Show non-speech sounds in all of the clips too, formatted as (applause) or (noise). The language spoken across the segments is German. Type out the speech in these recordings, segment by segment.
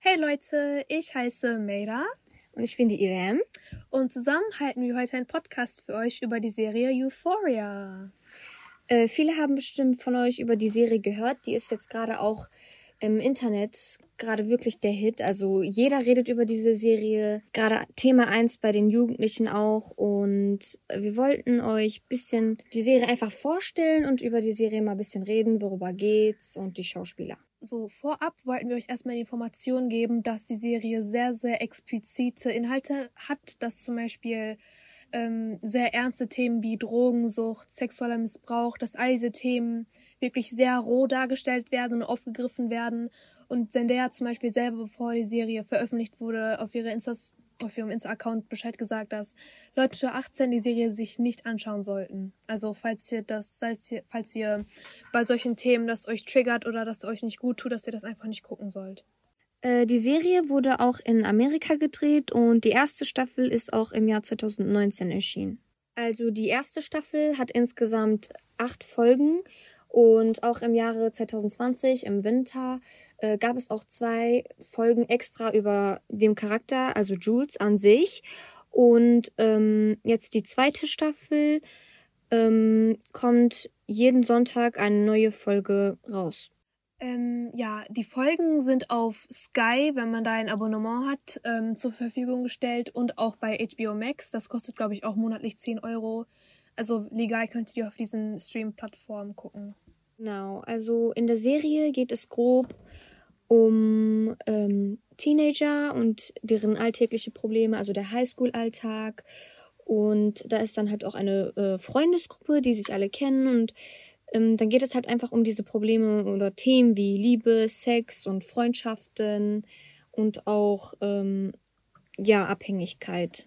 Hey Leute, ich heiße Meira. Und ich bin die Irem. Und zusammen halten wir heute einen Podcast für euch über die Serie Euphoria. Äh, viele haben bestimmt von euch über die Serie gehört. Die ist jetzt gerade auch im Internet gerade wirklich der Hit. Also jeder redet über diese Serie. Gerade Thema 1 bei den Jugendlichen auch. Und wir wollten euch bisschen die Serie einfach vorstellen und über die Serie mal ein bisschen reden, worüber geht's und die Schauspieler. So, vorab wollten wir euch erstmal die Information geben, dass die Serie sehr, sehr explizite Inhalte hat, dass zum Beispiel ähm, sehr ernste Themen wie Drogensucht, sexueller Missbrauch, dass all diese Themen wirklich sehr roh dargestellt werden und aufgegriffen werden. Und Zendaya zum Beispiel selber, bevor die Serie veröffentlicht wurde, auf ihre Instas auf ihrem Insta-Account Bescheid gesagt, dass Leute unter 18 die Serie sich nicht anschauen sollten. Also falls ihr das, falls ihr, falls ihr bei solchen Themen das euch triggert oder das euch nicht gut tut, dass ihr das einfach nicht gucken sollt. Äh, die Serie wurde auch in Amerika gedreht und die erste Staffel ist auch im Jahr 2019 erschienen. Also die erste Staffel hat insgesamt acht Folgen und auch im Jahre 2020 im Winter äh, gab es auch zwei Folgen extra über den Charakter, also Jules an sich. Und ähm, jetzt die zweite Staffel ähm, kommt jeden Sonntag eine neue Folge raus. Ähm, ja, die Folgen sind auf Sky, wenn man da ein Abonnement hat, ähm, zur Verfügung gestellt und auch bei HBO Max. Das kostet, glaube ich, auch monatlich 10 Euro. Also legal könnt ihr auf diesen Stream-Plattformen gucken. Genau, also in der Serie geht es grob um ähm, Teenager und deren alltägliche Probleme, also der Highschool-Alltag. Und da ist dann halt auch eine äh, Freundesgruppe, die sich alle kennen und ähm, dann geht es halt einfach um diese Probleme oder Themen wie Liebe, Sex und Freundschaften und auch ähm, ja Abhängigkeit.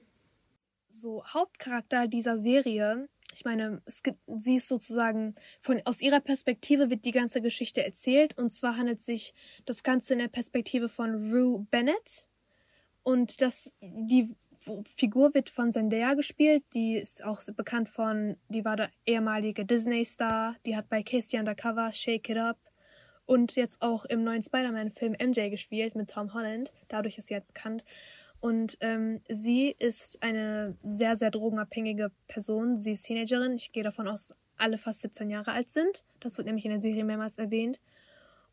So Hauptcharakter dieser Serie, ich meine, es gibt, sie ist sozusagen von aus ihrer Perspektive wird die ganze Geschichte erzählt und zwar handelt sich das Ganze in der Perspektive von Rue Bennett und das die Figur wird von Zendaya gespielt. Die ist auch bekannt von, die war der ehemalige Disney-Star. Die hat bei Casey Undercover, Shake It Up und jetzt auch im neuen Spider-Man-Film MJ gespielt mit Tom Holland. Dadurch ist sie halt bekannt. Und ähm, sie ist eine sehr, sehr drogenabhängige Person. Sie ist Teenagerin. Ich gehe davon aus, alle fast 17 Jahre alt sind. Das wird nämlich in der Serie mehrmals erwähnt.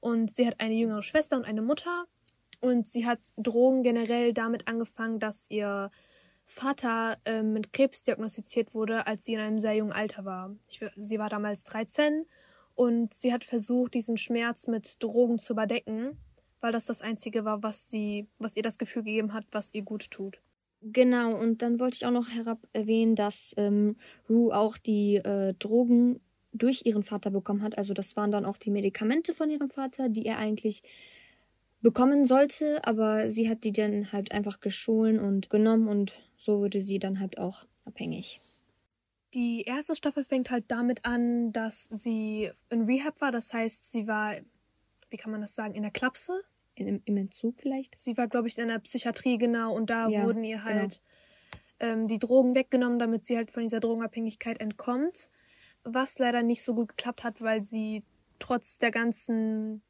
Und sie hat eine jüngere Schwester und eine Mutter. Und sie hat Drogen generell damit angefangen, dass ihr Vater äh, mit Krebs diagnostiziert wurde, als sie in einem sehr jungen Alter war. Ich, sie war damals 13 und sie hat versucht, diesen Schmerz mit Drogen zu überdecken, weil das das Einzige war, was sie, was ihr das Gefühl gegeben hat, was ihr gut tut. Genau, und dann wollte ich auch noch herab erwähnen, dass ähm, Rue auch die äh, Drogen durch ihren Vater bekommen hat. Also das waren dann auch die Medikamente von ihrem Vater, die er eigentlich bekommen sollte, aber sie hat die dann halt einfach gestohlen und genommen und so wurde sie dann halt auch abhängig. Die erste Staffel fängt halt damit an, dass sie in Rehab war. Das heißt, sie war, wie kann man das sagen, in der Klapse. In, Im Entzug vielleicht? Sie war, glaube ich, in der Psychiatrie genau und da ja, wurden ihr halt genau. ähm, die Drogen weggenommen, damit sie halt von dieser Drogenabhängigkeit entkommt. Was leider nicht so gut geklappt hat, weil sie trotz der ganzen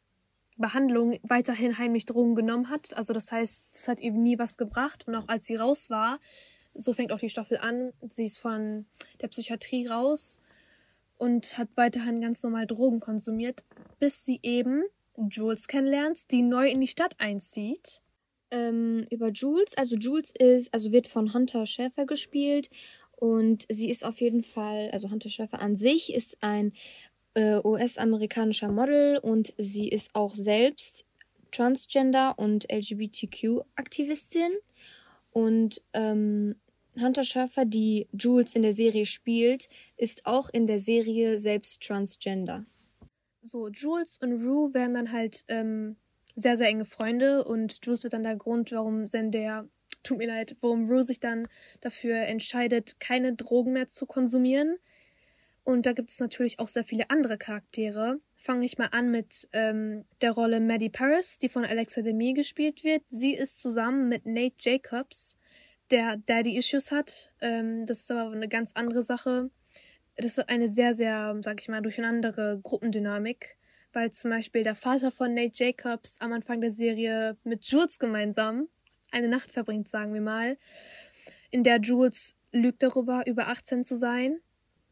Behandlung weiterhin heimlich Drogen genommen hat. Also das heißt, es hat eben nie was gebracht. Und auch als sie raus war, so fängt auch die Staffel an, sie ist von der Psychiatrie raus und hat weiterhin ganz normal Drogen konsumiert, bis sie eben Jules kennenlernt, die neu in die Stadt einzieht. Ähm, über Jules, also Jules ist, also wird von Hunter Schäfer gespielt und sie ist auf jeden Fall, also Hunter Schäfer an sich ist ein äh, US-amerikanischer Model und sie ist auch selbst Transgender und LGBTQ-Aktivistin. Und ähm, Hunter Schäfer, die Jules in der Serie spielt, ist auch in der Serie selbst Transgender. So, Jules und Rue werden dann halt ähm, sehr, sehr enge Freunde und Jules wird dann der Grund, warum Zendaya, (laughs) tut mir leid, warum Rue sich dann dafür entscheidet, keine Drogen mehr zu konsumieren. Und da gibt es natürlich auch sehr viele andere Charaktere. Fange ich mal an mit ähm, der Rolle Maddie Paris, die von Alexa Demi gespielt wird. Sie ist zusammen mit Nate Jacobs, der Daddy Issues hat. Ähm, das ist aber eine ganz andere Sache. Das ist eine sehr, sehr, sag ich mal, durcheinandere Gruppendynamik, weil zum Beispiel der Vater von Nate Jacobs am Anfang der Serie mit Jules gemeinsam eine Nacht verbringt, sagen wir mal, in der Jules lügt darüber, über 18 zu sein.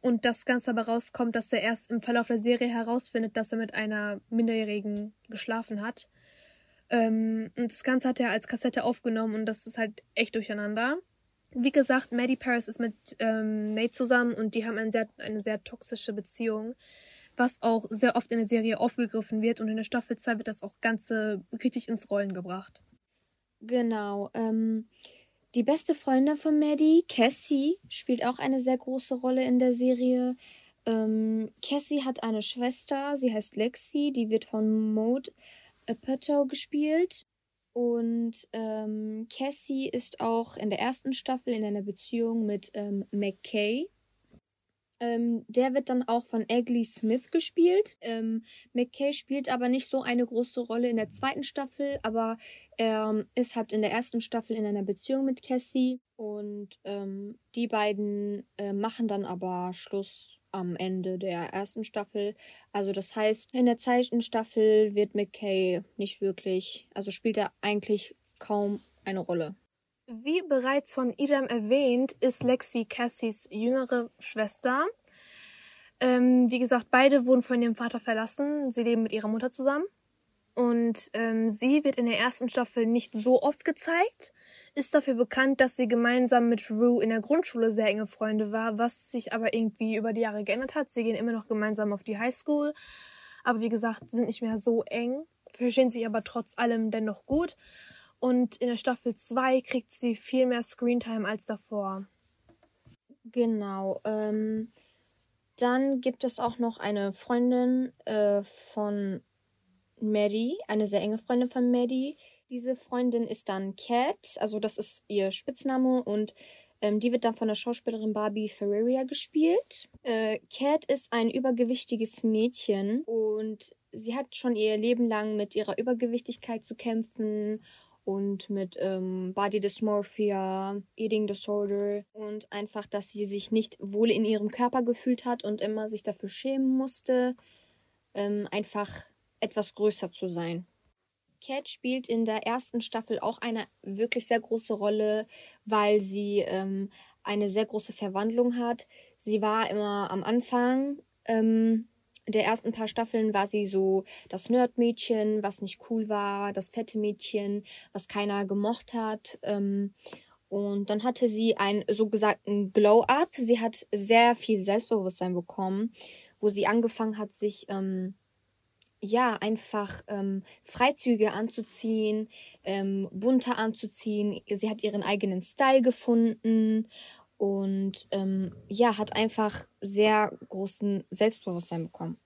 Und das Ganze aber rauskommt, dass er erst im Verlauf der Serie herausfindet, dass er mit einer Minderjährigen geschlafen hat. Ähm, und das Ganze hat er als Kassette aufgenommen und das ist halt echt durcheinander. Wie gesagt, Maddie Paris ist mit ähm, Nate zusammen und die haben ein sehr, eine sehr toxische Beziehung, was auch sehr oft in der Serie aufgegriffen wird und in der Staffel 2 wird das auch Ganze richtig ins Rollen gebracht. Genau. Ähm, die beste Freundin von Maddie, Cassie, spielt auch eine sehr große Rolle in der Serie. Ähm, Cassie hat eine Schwester, sie heißt Lexi, die wird von Maud Apatow gespielt. Und ähm, Cassie ist auch in der ersten Staffel in einer Beziehung mit ähm, McKay. Ähm, der wird dann auch von Eggley Smith gespielt. Ähm, McKay spielt aber nicht so eine große Rolle in der zweiten Staffel, aber er ist halt in der ersten Staffel in einer Beziehung mit Cassie und ähm, die beiden äh, machen dann aber Schluss am Ende der ersten Staffel. Also das heißt, in der zweiten Staffel wird McKay nicht wirklich, also spielt er eigentlich kaum eine Rolle. Wie bereits von Idam erwähnt, ist Lexi Cassies jüngere Schwester. Ähm, wie gesagt, beide wurden von ihrem Vater verlassen. Sie leben mit ihrer Mutter zusammen. Und ähm, sie wird in der ersten Staffel nicht so oft gezeigt, ist dafür bekannt, dass sie gemeinsam mit Rue in der Grundschule sehr enge Freunde war, was sich aber irgendwie über die Jahre geändert hat. Sie gehen immer noch gemeinsam auf die Highschool, aber wie gesagt, sind nicht mehr so eng, verstehen sich aber trotz allem dennoch gut. Und in der Staffel 2 kriegt sie viel mehr Screentime als davor. Genau. Ähm, dann gibt es auch noch eine Freundin äh, von Maddie, eine sehr enge Freundin von Maddie. Diese Freundin ist dann Cat, also das ist ihr Spitzname und ähm, die wird dann von der Schauspielerin Barbie Ferreira gespielt. Äh, Cat ist ein übergewichtiges Mädchen und sie hat schon ihr Leben lang mit ihrer Übergewichtigkeit zu kämpfen und mit ähm, Body Dysmorphia, Eating Disorder und einfach, dass sie sich nicht wohl in ihrem Körper gefühlt hat und immer sich dafür schämen musste, ähm, einfach etwas größer zu sein. Cat spielt in der ersten Staffel auch eine wirklich sehr große Rolle, weil sie ähm, eine sehr große Verwandlung hat. Sie war immer am Anfang ähm, der ersten paar Staffeln war sie so das Nerdmädchen, was nicht cool war, das fette Mädchen, was keiner gemocht hat. Ähm, und dann hatte sie einen so gesagten Glow-up. Sie hat sehr viel Selbstbewusstsein bekommen, wo sie angefangen hat, sich ähm, ja, einfach ähm, Freizüge anzuziehen, ähm, bunter anzuziehen. Sie hat ihren eigenen Style gefunden und ähm, ja, hat einfach sehr großen Selbstbewusstsein bekommen.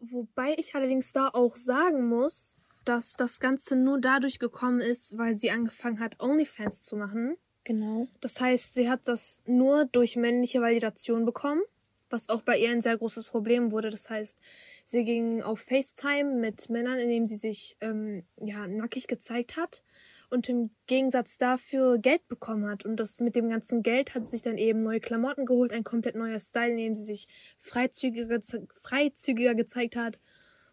Wobei ich allerdings da auch sagen muss, dass das Ganze nur dadurch gekommen ist, weil sie angefangen hat, OnlyFans zu machen. Genau. Das heißt, sie hat das nur durch männliche Validation bekommen was auch bei ihr ein sehr großes Problem wurde. Das heißt, sie ging auf FaceTime mit Männern, indem sie sich ähm, ja nackig gezeigt hat und im Gegensatz dafür Geld bekommen hat. Und das mit dem ganzen Geld hat sie sich dann eben neue Klamotten geholt, ein komplett neuer Style, in dem sie sich freizügiger, freizügiger gezeigt hat.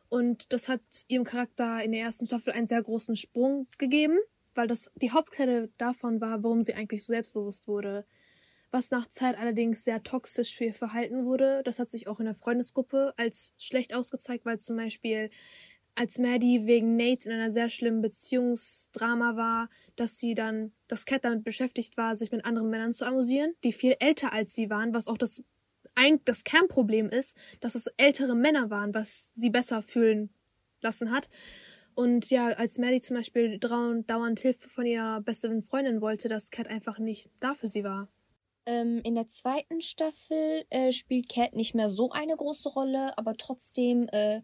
Und das hat ihrem Charakter in der ersten Staffel einen sehr großen Sprung gegeben, weil das die Hauptquelle davon war, warum sie eigentlich so selbstbewusst wurde was nach Zeit allerdings sehr toxisch für ihr Verhalten wurde. Das hat sich auch in der Freundesgruppe als schlecht ausgezeigt, weil zum Beispiel als Maddie wegen Nate in einer sehr schlimmen Beziehungsdrama war, dass sie dann, dass Cat damit beschäftigt war, sich mit anderen Männern zu amüsieren, die viel älter als sie waren, was auch das, das Kernproblem ist, dass es ältere Männer waren, was sie besser fühlen lassen hat. Und ja, als Maddie zum Beispiel dauernd Hilfe von ihrer besten Freundin wollte, dass Cat einfach nicht da für sie war. Ähm, in der zweiten Staffel äh, spielt Cat nicht mehr so eine große Rolle, aber trotzdem äh,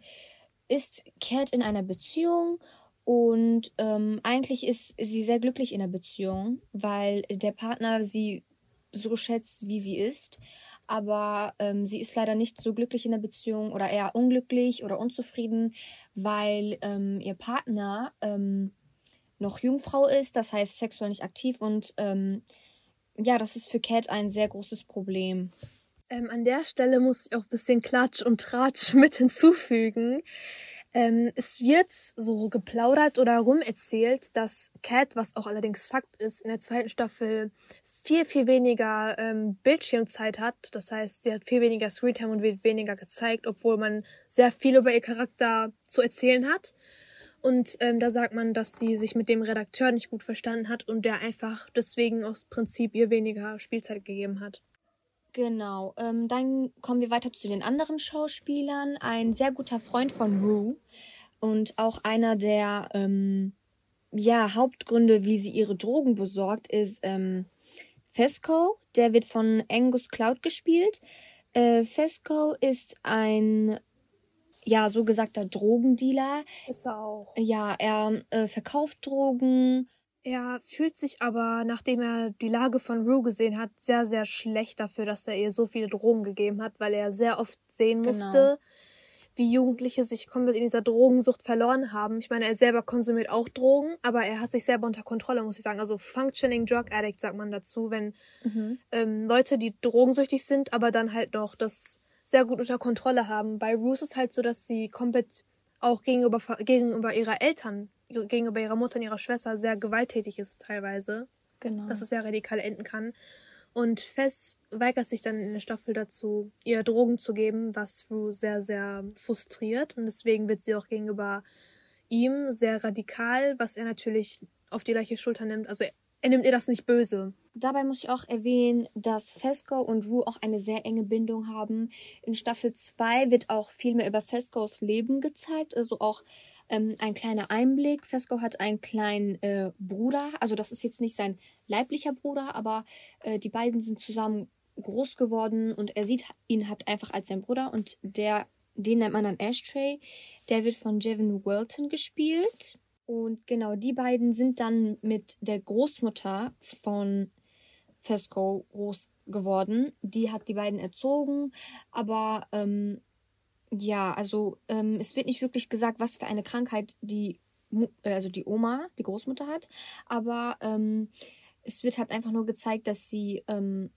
ist Cat in einer Beziehung und ähm, eigentlich ist sie sehr glücklich in der Beziehung, weil der Partner sie so schätzt, wie sie ist. Aber ähm, sie ist leider nicht so glücklich in der Beziehung oder eher unglücklich oder unzufrieden, weil ähm, ihr Partner ähm, noch Jungfrau ist, das heißt sexuell nicht aktiv und ähm, ja, das ist für Cat ein sehr großes Problem. Ähm, an der Stelle muss ich auch ein bisschen Klatsch und Tratsch (laughs) mit hinzufügen. Ähm, es wird so geplaudert oder rumerzählt, dass Cat, was auch allerdings Fakt ist, in der zweiten Staffel viel, viel weniger ähm, Bildschirmzeit hat. Das heißt, sie hat viel weniger Screentime und wird weniger gezeigt, obwohl man sehr viel über ihr Charakter zu erzählen hat. Und ähm, da sagt man, dass sie sich mit dem Redakteur nicht gut verstanden hat und der einfach deswegen aus Prinzip ihr weniger Spielzeit gegeben hat. Genau. Ähm, dann kommen wir weiter zu den anderen Schauspielern. Ein sehr guter Freund von Rue und auch einer der ähm, ja, Hauptgründe, wie sie ihre Drogen besorgt, ist ähm, Fesco. Der wird von Angus Cloud gespielt. Äh, Fesco ist ein ja, so gesagter Drogendealer. Ist er auch. Ja, er äh, verkauft Drogen, er fühlt sich aber, nachdem er die Lage von Rue gesehen hat, sehr, sehr schlecht dafür, dass er ihr so viele Drogen gegeben hat, weil er sehr oft sehen genau. musste, wie Jugendliche sich komplett in dieser Drogensucht verloren haben. Ich meine, er selber konsumiert auch Drogen, aber er hat sich selber unter Kontrolle, muss ich sagen. Also Functioning Drug Addict sagt man dazu, wenn mhm. ähm, Leute, die drogensüchtig sind, aber dann halt noch das sehr gut unter Kontrolle haben. Bei Rue ist es halt so, dass sie komplett auch gegenüber, gegenüber ihrer Eltern gegenüber ihrer Mutter und ihrer Schwester sehr gewalttätig ist teilweise. Genau. Dass es sehr radikal enden kann. Und Fess weigert sich dann in der Staffel dazu, ihr Drogen zu geben, was Rue sehr, sehr frustriert. Und deswegen wird sie auch gegenüber ihm sehr radikal, was er natürlich auf die gleiche Schulter nimmt. Also er nimmt ihr das nicht böse. Dabei muss ich auch erwähnen, dass Fesco und Rue auch eine sehr enge Bindung haben. In Staffel 2 wird auch viel mehr über Fescos Leben gezeigt, also auch ähm, ein kleiner Einblick. Fesco hat einen kleinen äh, Bruder. Also das ist jetzt nicht sein leiblicher Bruder, aber äh, die beiden sind zusammen groß geworden und er sieht ihn halt einfach als sein Bruder und der, den nennt man dann Ashtray. Der wird von Jevin Welton gespielt. Und genau, die beiden sind dann mit der Großmutter von Fesco groß geworden. Die hat die beiden erzogen, aber ähm, ja, also ähm, es wird nicht wirklich gesagt, was für eine Krankheit die, äh, also die Oma, die Großmutter hat, aber ähm, es wird halt einfach nur gezeigt, dass sie ähm,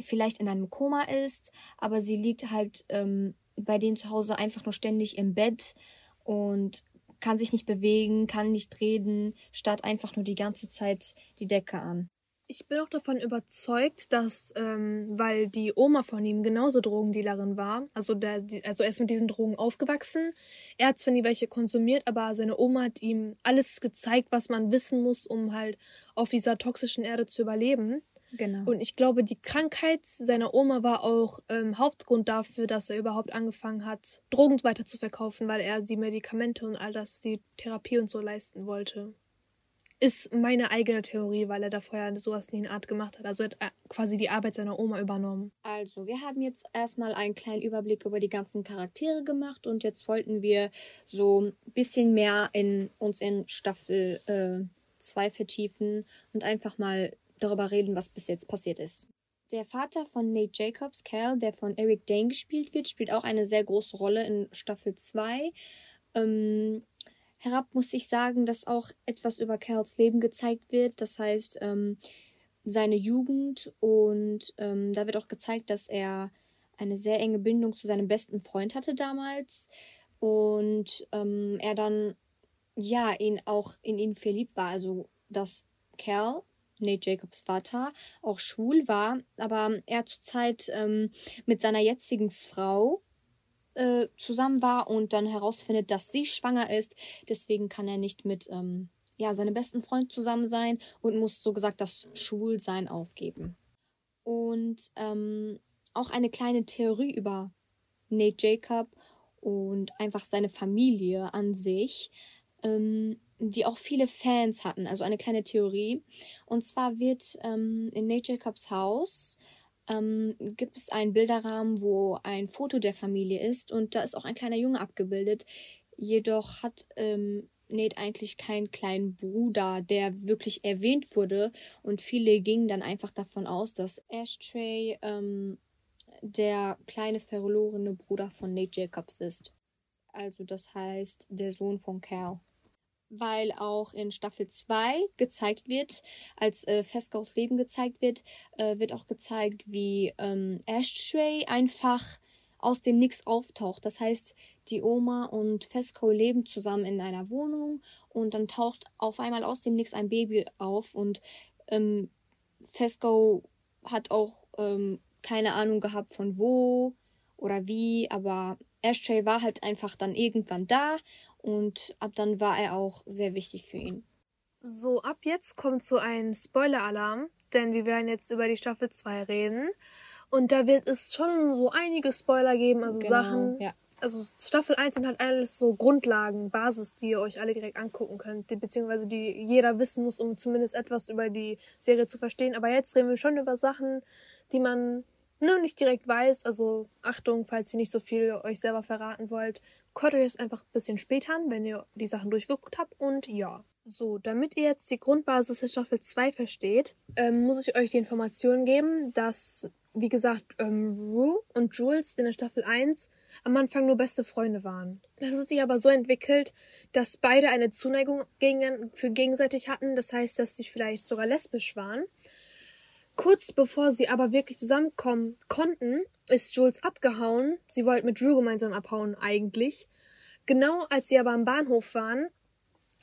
vielleicht in einem Koma ist, aber sie liegt halt ähm, bei denen zu Hause einfach nur ständig im Bett. Und kann sich nicht bewegen, kann nicht reden, starrt einfach nur die ganze Zeit die Decke an. Ich bin auch davon überzeugt, dass, ähm, weil die Oma von ihm genauso Drogendealerin war, also, der, also er ist mit diesen Drogen aufgewachsen. Er hat zwar nie welche konsumiert, aber seine Oma hat ihm alles gezeigt, was man wissen muss, um halt auf dieser toxischen Erde zu überleben. Genau. Und ich glaube, die Krankheit seiner Oma war auch ähm, Hauptgrund dafür, dass er überhaupt angefangen hat, Drogen weiter zu verkaufen, weil er die Medikamente und all das, die Therapie und so leisten wollte ist meine eigene Theorie, weil er da vorher sowas nie in Art gemacht hat. Also hat er quasi die Arbeit seiner Oma übernommen. Also, wir haben jetzt erstmal einen kleinen Überblick über die ganzen Charaktere gemacht und jetzt wollten wir so ein bisschen mehr in uns in Staffel 2 äh, vertiefen und einfach mal darüber reden, was bis jetzt passiert ist. Der Vater von Nate Jacobs, Cal, der von Eric Dane gespielt wird, spielt auch eine sehr große Rolle in Staffel 2. Ähm, herab muss ich sagen, dass auch etwas über Kerls Leben gezeigt wird. Das heißt, ähm, seine Jugend und ähm, da wird auch gezeigt, dass er eine sehr enge Bindung zu seinem besten Freund hatte damals und ähm, er dann ja ihn auch in ihn verliebt war. Also dass Kerl Nate Jacobs Vater auch schwul war, aber er zur Zeit ähm, mit seiner jetzigen Frau äh, zusammen war und dann herausfindet, dass sie schwanger ist. Deswegen kann er nicht mit ähm, ja, seinem besten Freund zusammen sein und muss so gesagt das Schwulsein aufgeben. Und ähm, auch eine kleine Theorie über Nate Jacob und einfach seine Familie an sich, ähm, die auch viele Fans hatten. Also eine kleine Theorie. Und zwar wird ähm, in Nate Jacobs Haus ähm, gibt es einen Bilderrahmen, wo ein Foto der Familie ist und da ist auch ein kleiner Junge abgebildet. Jedoch hat ähm, Nate eigentlich keinen kleinen Bruder, der wirklich erwähnt wurde und viele gingen dann einfach davon aus, dass Ashtray ähm, der kleine verlorene Bruder von Nate Jacobs ist. Also das heißt der Sohn von Cal weil auch in Staffel 2 gezeigt wird, als äh, Fescos Leben gezeigt wird, äh, wird auch gezeigt, wie ähm, Ashtray einfach aus dem Nix auftaucht. Das heißt, die Oma und Fesco leben zusammen in einer Wohnung und dann taucht auf einmal aus dem Nix ein Baby auf und ähm, Fesco hat auch ähm, keine Ahnung gehabt von wo oder wie, aber Ashtray war halt einfach dann irgendwann da und ab dann war er auch sehr wichtig für ihn. So, ab jetzt kommt so ein Spoiler-Alarm, denn wir werden jetzt über die Staffel 2 reden. Und da wird es schon so einige Spoiler geben, also genau, Sachen. Ja. Also Staffel 1 sind halt alles so Grundlagen, Basis, die ihr euch alle direkt angucken könnt, beziehungsweise die jeder wissen muss, um zumindest etwas über die Serie zu verstehen. Aber jetzt reden wir schon über Sachen, die man nur nicht direkt weiß. Also Achtung, falls ihr nicht so viel euch selber verraten wollt, hört euch es einfach ein bisschen später an, wenn ihr die Sachen durchgeguckt habt. Und ja. So, damit ihr jetzt die Grundbasis der Staffel 2 versteht, ähm, muss ich euch die Information geben, dass, wie gesagt, ähm, Rue und Jules in der Staffel 1 am Anfang nur beste Freunde waren. Das hat sich aber so entwickelt, dass beide eine Zuneigung gegen, für gegenseitig hatten. Das heißt, dass sie vielleicht sogar lesbisch waren. Kurz bevor sie aber wirklich zusammenkommen konnten, ist Jules abgehauen. Sie wollten mit Drew gemeinsam abhauen eigentlich. Genau als sie aber am Bahnhof waren,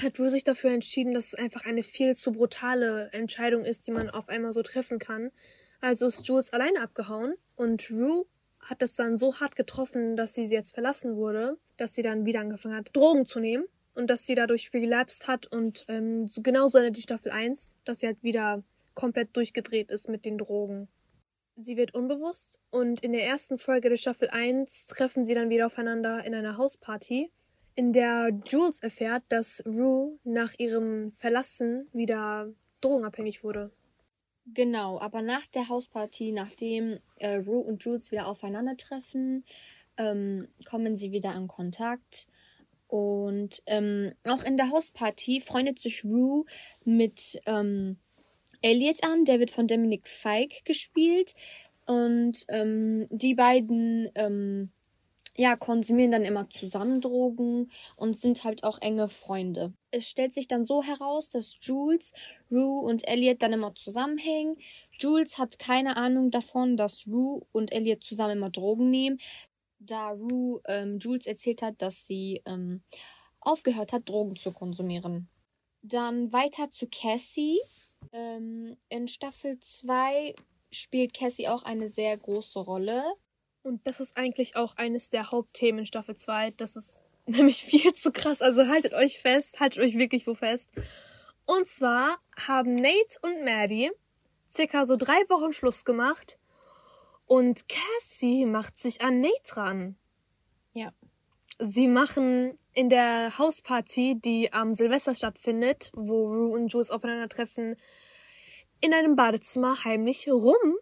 hat Drew sich dafür entschieden, dass es einfach eine viel zu brutale Entscheidung ist, die man auf einmal so treffen kann. Also ist Jules alleine abgehauen und Drew hat das dann so hart getroffen, dass sie sie jetzt verlassen wurde, dass sie dann wieder angefangen hat, Drogen zu nehmen und dass sie dadurch relapsed hat und ähm, so genauso endet die Staffel 1, dass sie halt wieder komplett durchgedreht ist mit den Drogen. Sie wird unbewusst und in der ersten Folge der Staffel 1 treffen sie dann wieder aufeinander in einer Hausparty, in der Jules erfährt, dass Rue nach ihrem Verlassen wieder drogenabhängig wurde. Genau, aber nach der Hausparty, nachdem äh, Rue und Jules wieder aufeinandertreffen, ähm, kommen sie wieder in Kontakt. Und ähm, auch in der Hausparty freundet sich Rue mit ähm, Elliot an, der wird von Dominic Feig gespielt. Und ähm, die beiden ähm, ja, konsumieren dann immer zusammen Drogen und sind halt auch enge Freunde. Es stellt sich dann so heraus, dass Jules, Rue und Elliot dann immer zusammenhängen. Jules hat keine Ahnung davon, dass Rue und Elliot zusammen immer Drogen nehmen, da Rue ähm, Jules erzählt hat, dass sie ähm, aufgehört hat, Drogen zu konsumieren. Dann weiter zu Cassie. Ähm, in Staffel 2 spielt Cassie auch eine sehr große Rolle. Und das ist eigentlich auch eines der Hauptthemen in Staffel 2. Das ist (laughs) nämlich viel zu krass. Also haltet euch fest, haltet euch wirklich wo fest. Und zwar haben Nate und Maddie circa so drei Wochen Schluss gemacht. Und Cassie macht sich an Nate ran. Sie machen in der Hausparty, die am Silvester stattfindet, wo Rue und Jules aufeinandertreffen, in einem Badezimmer heimlich rum.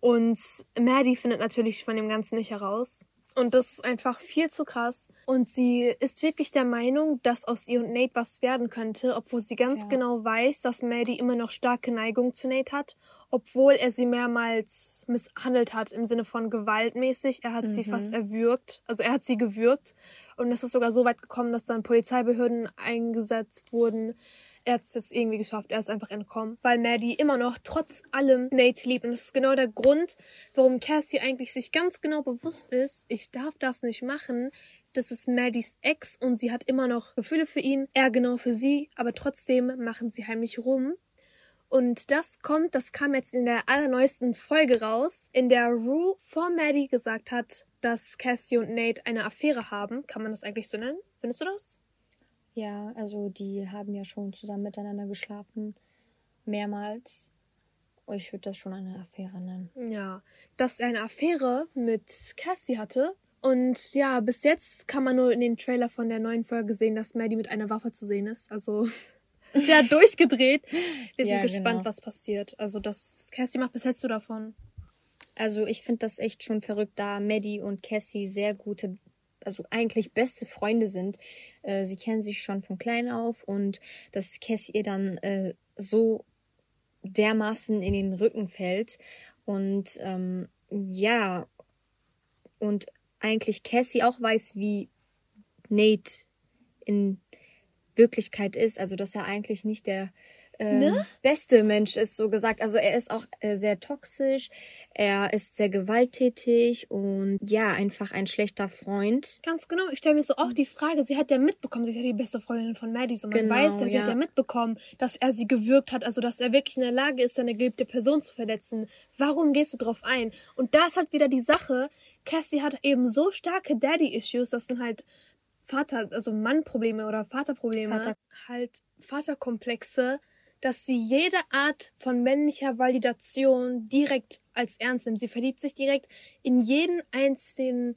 Und Maddie findet natürlich von dem Ganzen nicht heraus. Und das ist einfach viel zu krass. Und sie ist wirklich der Meinung, dass aus ihr und Nate was werden könnte, obwohl sie ganz ja. genau weiß, dass Maddie immer noch starke Neigung zu Nate hat, obwohl er sie mehrmals misshandelt hat im Sinne von gewaltmäßig. Er hat mhm. sie fast erwürgt, also er hat sie gewürgt. Und es ist sogar so weit gekommen, dass dann Polizeibehörden eingesetzt wurden, er hat es jetzt irgendwie geschafft. Er ist einfach entkommen, weil Maddie immer noch trotz allem Nate liebt. Und das ist genau der Grund, warum Cassie eigentlich sich ganz genau bewusst ist, ich darf das nicht machen. Das ist Maddies Ex und sie hat immer noch Gefühle für ihn, er genau für sie, aber trotzdem machen sie heimlich rum. Und das kommt, das kam jetzt in der allerneuesten Folge raus, in der Rue vor Maddie gesagt hat, dass Cassie und Nate eine Affäre haben. Kann man das eigentlich so nennen? Findest du das? Ja, also die haben ja schon zusammen miteinander geschlafen. Mehrmals. Ich würde das schon eine Affäre nennen. Ja, dass er eine Affäre mit Cassie hatte. Und ja, bis jetzt kann man nur in den Trailer von der neuen Folge sehen, dass Maddie mit einer Waffe zu sehen ist. Also (laughs) ist ja durchgedreht. Wir sind ja, gespannt, genau. was passiert. Also das Cassie macht, was hältst du davon? Also ich finde das echt schon verrückt, da Maddie und Cassie sehr gute also eigentlich beste Freunde sind. Äh, sie kennen sich schon von klein auf und dass Cassie ihr dann äh, so dermaßen in den Rücken fällt. Und ähm, ja, und eigentlich Cassie auch weiß, wie Nate in Wirklichkeit ist. Also, dass er eigentlich nicht der ähm, ne? beste Mensch ist, so gesagt. Also er ist auch äh, sehr toxisch, er ist sehr gewalttätig und ja, einfach ein schlechter Freund. Ganz genau. Ich stelle mir so auch die Frage, sie hat ja mitbekommen, sie ist ja die beste Freundin von Maddie. So man genau, weiß ja, sie ja. hat ja mitbekommen, dass er sie gewürgt hat, also dass er wirklich in der Lage ist, seine geliebte Person zu verletzen. Warum gehst du drauf ein? Und da ist halt wieder die Sache, Cassie hat eben so starke Daddy-Issues, das sind halt Vater, also Mannprobleme oder Vaterprobleme, Vater. halt Vaterkomplexe, dass sie jede Art von männlicher Validation direkt als ernst nimmt. Sie verliebt sich direkt in jeden einzigen,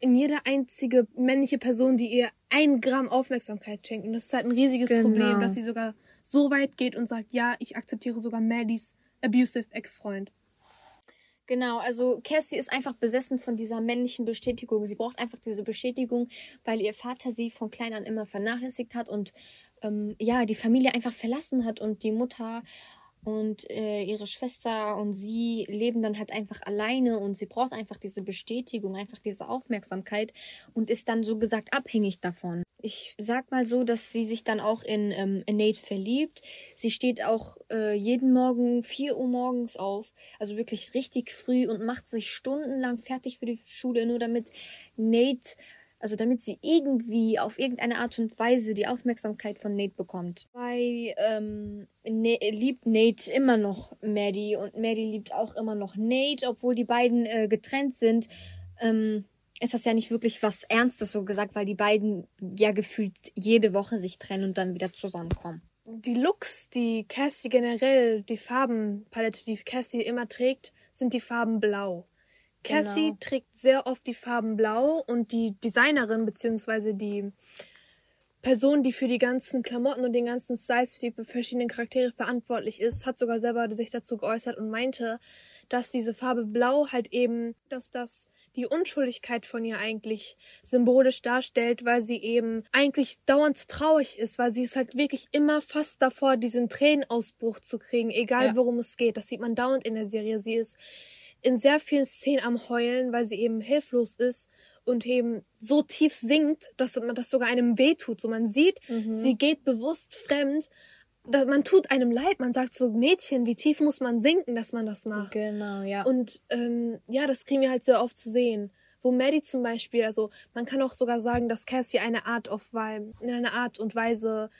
in jede einzige männliche Person, die ihr ein Gramm Aufmerksamkeit schenkt. Und das ist halt ein riesiges genau. Problem, dass sie sogar so weit geht und sagt, ja, ich akzeptiere sogar Maddies abusive Ex-Freund. Genau, also Cassie ist einfach besessen von dieser männlichen Bestätigung. Sie braucht einfach diese Bestätigung, weil ihr Vater sie von klein an immer vernachlässigt hat und ähm, ja, die Familie einfach verlassen hat und die Mutter und äh, ihre Schwester und sie leben dann halt einfach alleine und sie braucht einfach diese Bestätigung, einfach diese Aufmerksamkeit und ist dann so gesagt abhängig davon. Ich sag mal so, dass sie sich dann auch in, ähm, in Nate verliebt. Sie steht auch äh, jeden Morgen 4 Uhr morgens auf, also wirklich richtig früh und macht sich stundenlang fertig für die Schule, nur damit Nate also damit sie irgendwie auf irgendeine Art und Weise die Aufmerksamkeit von Nate bekommt. Bei ähm, ne liebt Nate immer noch Maddie und Maddie liebt auch immer noch Nate, obwohl die beiden äh, getrennt sind. Ähm, ist das ja nicht wirklich was Ernstes so gesagt, weil die beiden ja gefühlt jede Woche sich trennen und dann wieder zusammenkommen. Die Looks, die Cassie generell, die Farbenpalette, die Cassie immer trägt, sind die Farben blau. Cassie genau. trägt sehr oft die Farben blau und die Designerin beziehungsweise die Person, die für die ganzen Klamotten und den ganzen Styles für die verschiedenen Charaktere verantwortlich ist, hat sogar selber sich dazu geäußert und meinte, dass diese Farbe Blau halt eben, dass das die Unschuldigkeit von ihr eigentlich symbolisch darstellt, weil sie eben eigentlich dauernd traurig ist, weil sie ist halt wirklich immer fast davor, diesen Tränenausbruch zu kriegen, egal ja. worum es geht. Das sieht man dauernd in der Serie. Sie ist in sehr vielen Szenen am Heulen, weil sie eben hilflos ist und eben so tief sinkt, dass man das sogar einem wehtut. So man sieht, mhm. sie geht bewusst fremd. Man tut einem leid. Man sagt so, Mädchen, wie tief muss man sinken, dass man das macht? Genau, ja. Und ähm, ja, das kriegen wir halt sehr oft zu sehen. Wo Maddie zum Beispiel, also man kann auch sogar sagen, dass Cassie eine Art auf in einer Art und Weise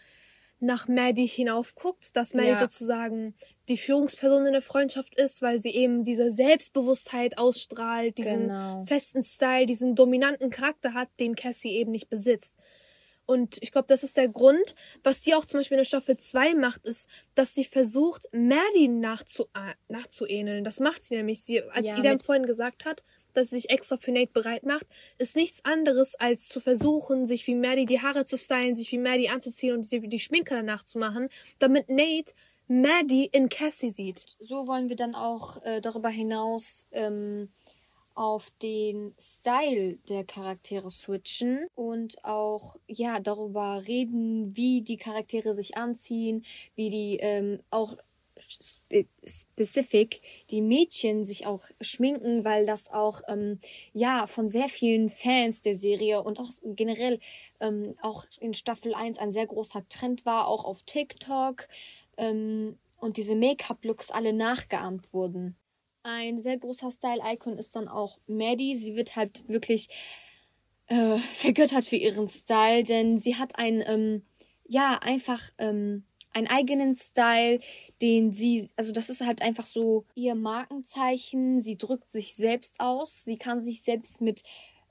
nach Maddie hinaufguckt, dass Maddie ja. sozusagen die Führungsperson in der Freundschaft ist, weil sie eben diese Selbstbewusstheit ausstrahlt, diesen genau. festen Style, diesen dominanten Charakter hat, den Cassie eben nicht besitzt. Und ich glaube, das ist der Grund, was sie auch zum Beispiel in der Staffel 2 macht, ist, dass sie versucht, Maddie nachzu nachzuähneln. Das macht sie nämlich. Sie, als ja, Ida vorhin gesagt hat, dass sie sich extra für Nate bereit macht, ist nichts anderes, als zu versuchen, sich wie Maddie die Haare zu stylen, sich wie Maddie anzuziehen und sie die Schminke danach zu machen, damit Nate Maddie in Cassie sieht. So wollen wir dann auch äh, darüber hinaus ähm, auf den Style der Charaktere switchen und auch ja darüber reden, wie die Charaktere sich anziehen, wie die ähm, auch spe specific die Mädchen sich auch schminken, weil das auch ähm, ja von sehr vielen Fans der Serie und auch generell ähm, auch in Staffel 1 ein sehr großer Trend war, auch auf TikTok ähm, und diese Make-up-Looks alle nachgeahmt wurden. Ein sehr großer Style-Icon ist dann auch Maddie. Sie wird halt wirklich äh, vergöttert für ihren Style, denn sie hat ein ähm, ja einfach ähm, einen eigenen Style, den sie, also das ist halt einfach so ihr Markenzeichen. Sie drückt sich selbst aus. Sie kann sich selbst mit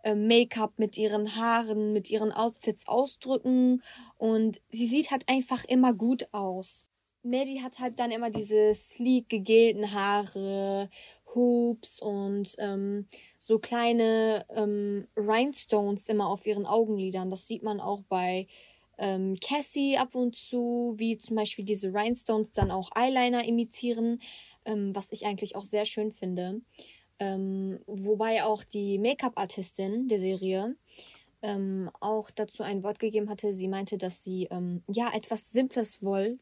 äh, Make-up, mit ihren Haaren, mit ihren Outfits ausdrücken und sie sieht halt einfach immer gut aus. Maddie hat halt dann immer diese sleek gegelten Haare, Hoops und ähm, so kleine ähm, Rhinestones immer auf ihren Augenlidern. Das sieht man auch bei ähm, Cassie ab und zu, wie zum Beispiel diese Rhinestones dann auch Eyeliner imitieren, ähm, was ich eigentlich auch sehr schön finde. Ähm, wobei auch die Make-up-Artistin der Serie ähm, auch dazu ein Wort gegeben hatte. Sie meinte, dass sie ähm, ja etwas Simples woll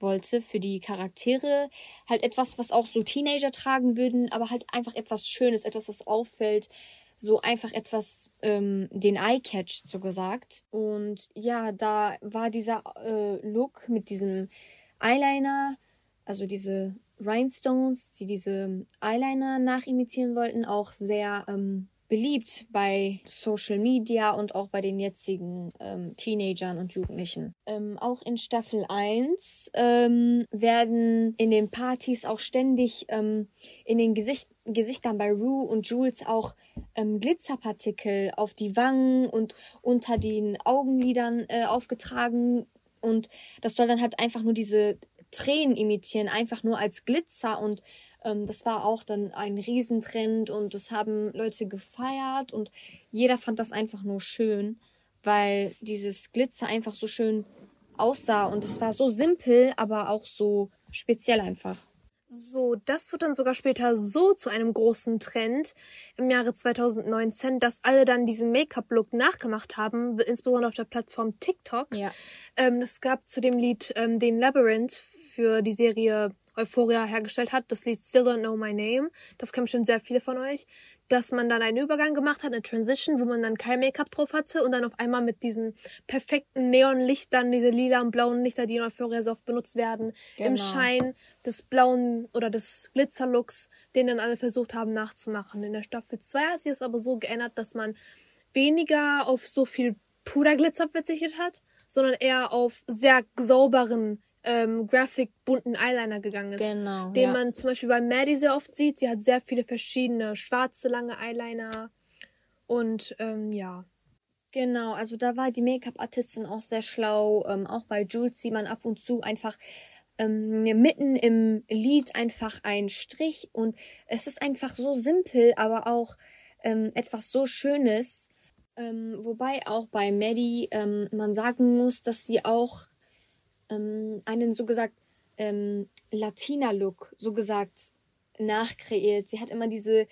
wollte für die Charaktere. Halt etwas, was auch so Teenager tragen würden, aber halt einfach etwas Schönes, etwas, was auffällt, so einfach etwas ähm, den Eye catcht, so gesagt. Und ja, da war dieser äh, Look mit diesem Eyeliner, also diese Rhinestones, die diese Eyeliner nachimitieren wollten, auch sehr ähm, beliebt bei Social Media und auch bei den jetzigen ähm, Teenagern und Jugendlichen. Ähm, auch in Staffel 1 ähm, werden in den Partys auch ständig ähm, in den Gesicht Gesichtern bei Rue und Jules auch ähm, Glitzerpartikel auf die Wangen und unter den Augenlidern äh, aufgetragen. Und das soll dann halt einfach nur diese Tränen imitieren, einfach nur als Glitzer und ähm, das war auch dann ein Riesentrend und das haben Leute gefeiert und jeder fand das einfach nur schön, weil dieses Glitzer einfach so schön aussah und es war so simpel, aber auch so speziell einfach. So, das wird dann sogar später so zu einem großen Trend im Jahre 2019, dass alle dann diesen Make-up-Look nachgemacht haben, insbesondere auf der Plattform TikTok. Ja. Ähm, es gab zu dem Lied ähm, den Labyrinth für die Serie Euphoria hergestellt hat, das Lied Still Don't Know My Name, das kennen bestimmt sehr viele von euch, dass man dann einen Übergang gemacht hat, eine Transition, wo man dann kein Make-up drauf hatte und dann auf einmal mit diesen perfekten Neonlichtern, diese lila und blauen Lichter, die in Euphoria so oft benutzt werden, genau. im Schein des blauen oder des Glitzerlooks, den dann alle versucht haben nachzumachen. In der Staffel 2 hat sich das aber so geändert, dass man weniger auf so viel Puderglitzer verzichtet hat, sondern eher auf sehr sauberen ähm, Graphic bunten Eyeliner gegangen ist. Genau. Den ja. man zum Beispiel bei Maddie sehr oft sieht. Sie hat sehr viele verschiedene schwarze, lange Eyeliner. Und ähm, ja. Genau, also da war die Make-up-Artistin auch sehr schlau. Ähm, auch bei Jules sieht man ab und zu einfach ähm, mitten im Lied einfach ein Strich. Und es ist einfach so simpel, aber auch ähm, etwas so Schönes. Ähm, wobei auch bei Maddie ähm, man sagen muss, dass sie auch ähm, einen so gesagt ähm, Latina-Look, so gesagt, nachkreiert. Sie hat immer diese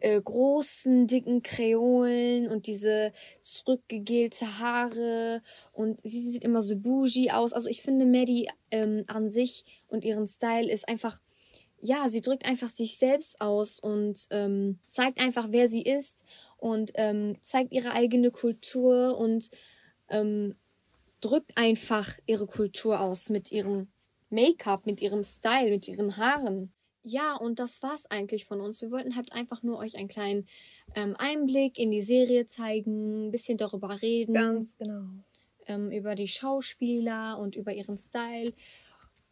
äh, großen, dicken Kreolen und diese zurückgegelte Haare und sie sieht immer so bougie aus. Also ich finde Maddie ähm, an sich und ihren Style ist einfach, ja, sie drückt einfach sich selbst aus und ähm, zeigt einfach, wer sie ist und ähm, zeigt ihre eigene Kultur und ähm, drückt einfach ihre Kultur aus mit ihrem Make-up, mit ihrem Style, mit ihren Haaren. Ja, und das war's eigentlich von uns. Wir wollten halt einfach nur euch einen kleinen ähm, Einblick in die Serie zeigen, ein bisschen darüber reden. Ganz genau. Ähm, über die Schauspieler und über ihren Style.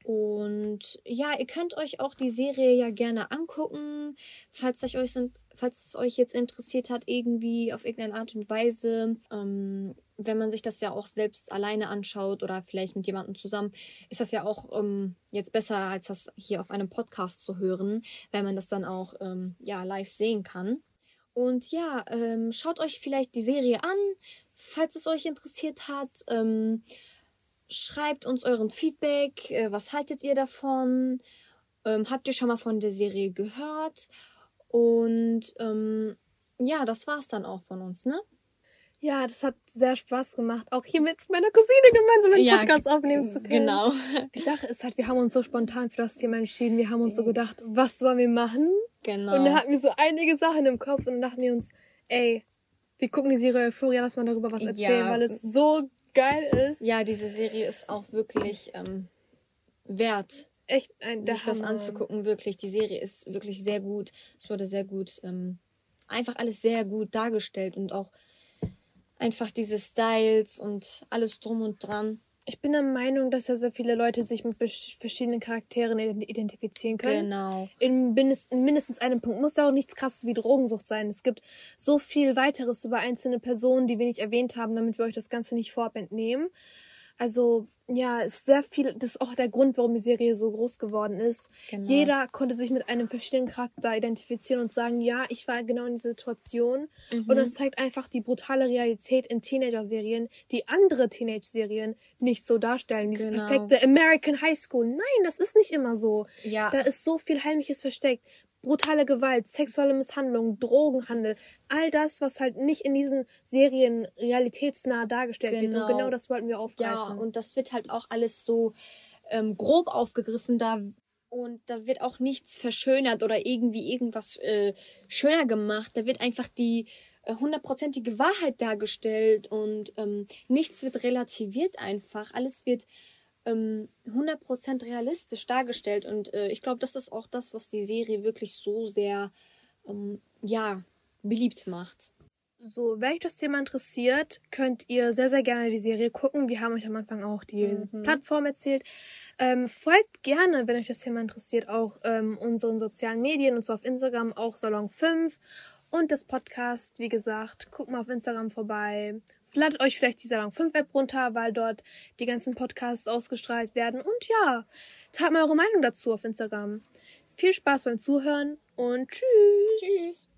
Und ja, ihr könnt euch auch die Serie ja gerne angucken, falls euch, falls es euch jetzt interessiert hat, irgendwie auf irgendeine Art und Weise. Ähm, wenn man sich das ja auch selbst alleine anschaut oder vielleicht mit jemandem zusammen, ist das ja auch ähm, jetzt besser, als das hier auf einem Podcast zu hören, weil man das dann auch ähm, ja, live sehen kann. Und ja, ähm, schaut euch vielleicht die Serie an, falls es euch interessiert hat. Schreibt uns euren Feedback. Äh, was haltet ihr davon? Ähm, habt ihr schon mal von der Serie gehört? Und ähm, ja, das war's dann auch von uns, ne? Ja, das hat sehr Spaß gemacht, auch hier mit meiner Cousine gemeinsam einen ja, Podcast aufnehmen zu können. Genau. Die Sache ist halt, wir haben uns so spontan für das Thema entschieden. Wir haben uns so gedacht, was sollen wir machen? Genau. Und da hatten wir so einige Sachen im Kopf und dann dachten wir uns, ey, wir gucken die Serie Euphoria, lass mal darüber was erzählen, ja. weil es so geil ist. Ja, diese Serie ist auch wirklich ähm, wert. Echt ein sich das anzugucken, wirklich. Die Serie ist wirklich sehr gut. Es wurde sehr gut, ähm, einfach alles sehr gut dargestellt und auch einfach diese Styles und alles drum und dran. Ich bin der Meinung, dass ja sehr viele Leute sich mit verschiedenen Charakteren identifizieren können. Genau. In, mindest, in mindestens einem Punkt. Muss ja auch nichts krasses wie Drogensucht sein. Es gibt so viel weiteres über einzelne Personen, die wir nicht erwähnt haben, damit wir euch das Ganze nicht vorab entnehmen. Also ja, sehr viel, das ist auch der Grund, warum die Serie so groß geworden ist. Genau. Jeder konnte sich mit einem verschiedenen Charakter identifizieren und sagen, ja, ich war genau in dieser Situation. Mhm. Und das zeigt einfach die brutale Realität in Teenager-Serien, die andere Teenage-Serien nicht so darstellen. Dieses genau. perfekte American High School. Nein, das ist nicht immer so. Ja. Da ist so viel Heimliches versteckt brutale Gewalt, sexuelle Misshandlung, Drogenhandel, all das, was halt nicht in diesen Serien realitätsnah dargestellt genau. wird. Und genau, genau das wollten wir aufgreifen. Ja, und das wird halt auch alles so ähm, grob aufgegriffen, da und da wird auch nichts verschönert oder irgendwie irgendwas äh, schöner gemacht. Da wird einfach die äh, hundertprozentige Wahrheit dargestellt und ähm, nichts wird relativiert einfach. Alles wird ähm, 100% realistisch dargestellt. Und äh, ich glaube, das ist auch das, was die Serie wirklich so sehr, ähm, ja, beliebt macht. So, wenn euch das Thema interessiert, könnt ihr sehr, sehr gerne die Serie gucken. Wir haben euch am Anfang auch die mhm. Plattform erzählt. Ähm, folgt gerne, wenn euch das Thema interessiert, auch ähm, unseren sozialen Medien, und zwar auf Instagram auch Salon 5 und das Podcast, wie gesagt, guckt mal auf Instagram vorbei. Ladet euch vielleicht die Salon 5 App runter, weil dort die ganzen Podcasts ausgestrahlt werden. Und ja, teilt mal eure Meinung dazu auf Instagram. Viel Spaß beim Zuhören und tschüss. Tschüss.